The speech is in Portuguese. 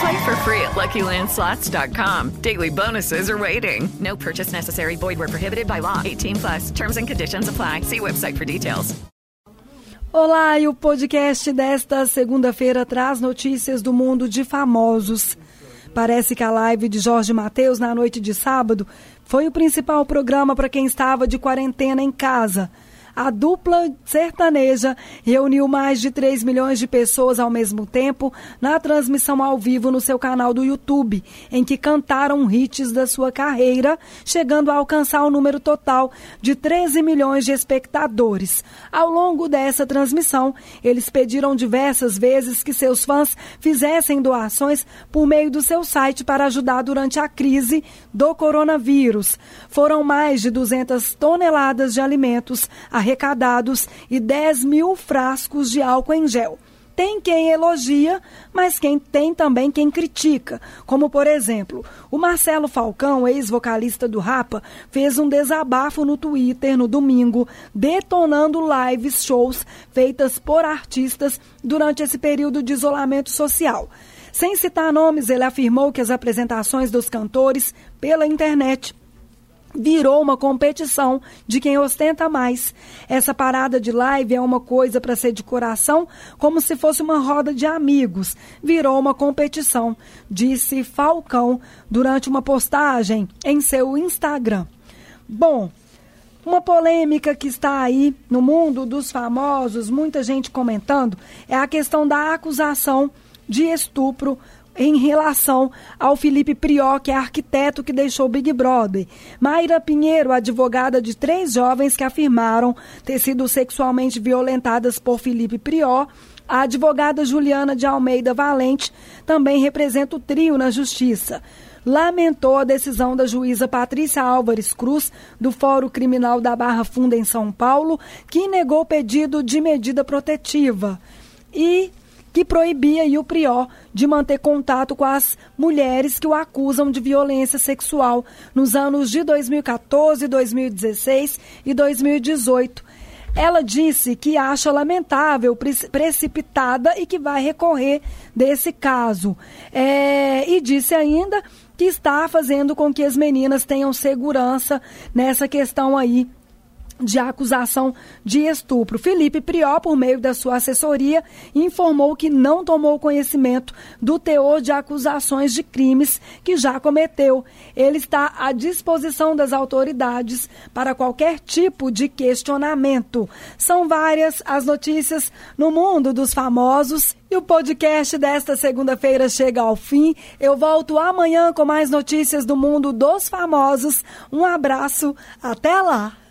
Play for free at LuckyLandSlots.com. Daily bonuses are waiting. No purchase necessary. Void where prohibited by law. 18 plus. Terms and conditions apply. See website for details. Olá, e o podcast desta segunda-feira traz notícias do mundo de famosos. Parece que a live de Jorge Mateus na noite de sábado foi o principal programa para quem estava de quarentena em casa. A dupla sertaneja reuniu mais de 3 milhões de pessoas ao mesmo tempo na transmissão ao vivo no seu canal do YouTube, em que cantaram hits da sua carreira, chegando a alcançar o número total de 13 milhões de espectadores. Ao longo dessa transmissão, eles pediram diversas vezes que seus fãs fizessem doações por meio do seu site para ajudar durante a crise do coronavírus. Foram mais de 200 toneladas de alimentos arrecadados e 10 mil frascos de álcool em gel. Tem quem elogia, mas quem tem também quem critica. Como, por exemplo, o Marcelo Falcão, ex-vocalista do Rapa, fez um desabafo no Twitter no domingo, detonando lives shows feitas por artistas durante esse período de isolamento social. Sem citar nomes, ele afirmou que as apresentações dos cantores pela internet virou uma competição de quem ostenta mais. Essa parada de live é uma coisa para ser de coração, como se fosse uma roda de amigos. Virou uma competição, disse Falcão durante uma postagem em seu Instagram. Bom, uma polêmica que está aí no mundo dos famosos, muita gente comentando, é a questão da acusação de estupro em relação ao Felipe Prió, que é arquiteto que deixou Big Brother. Mayra Pinheiro, advogada de três jovens que afirmaram ter sido sexualmente violentadas por Felipe Prió, a advogada Juliana de Almeida Valente também representa o trio na justiça. Lamentou a decisão da juíza Patrícia Álvares Cruz, do Fórum Criminal da Barra Funda em São Paulo, que negou pedido de medida protetiva. E que proibia o Prior de manter contato com as mulheres que o acusam de violência sexual nos anos de 2014, 2016 e 2018. Ela disse que acha lamentável, precipitada e que vai recorrer desse caso. É, e disse ainda que está fazendo com que as meninas tenham segurança nessa questão aí de acusação de estupro. Felipe Prió, por meio da sua assessoria, informou que não tomou conhecimento do teor de acusações de crimes que já cometeu. Ele está à disposição das autoridades para qualquer tipo de questionamento. São várias as notícias no mundo dos famosos e o podcast desta segunda-feira chega ao fim. Eu volto amanhã com mais notícias do mundo dos famosos. Um abraço, até lá!